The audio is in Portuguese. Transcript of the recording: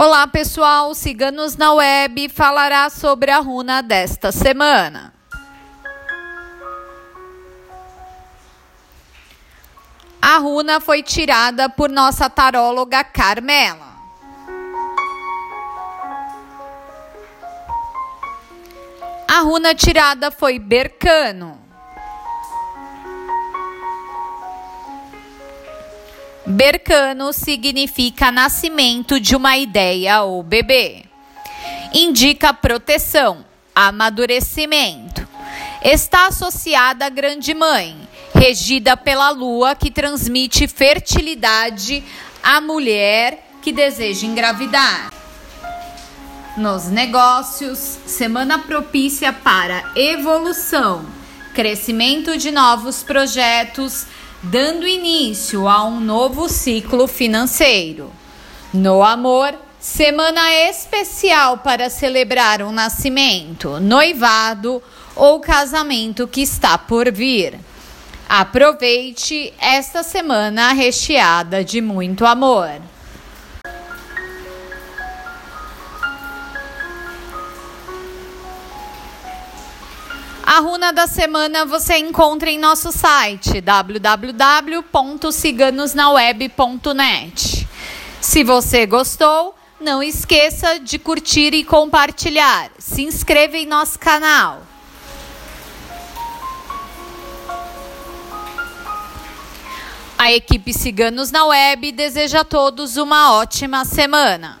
Olá, pessoal. Ciganos na Web falará sobre a runa desta semana. A runa foi tirada por nossa taróloga Carmela. A runa tirada foi Bercano. Bercano significa nascimento de uma ideia ou bebê. Indica proteção, amadurecimento. Está associada à Grande Mãe, regida pela lua que transmite fertilidade à mulher que deseja engravidar. Nos negócios, semana propícia para evolução, crescimento de novos projetos dando início a um novo ciclo financeiro. No amor, semana especial para celebrar um nascimento, noivado ou casamento que está por vir. Aproveite esta semana recheada de muito amor. A runa da semana você encontra em nosso site www.ciganosnaweb.net. Se você gostou, não esqueça de curtir e compartilhar. Se inscreva em nosso canal. A equipe Ciganos na Web deseja a todos uma ótima semana.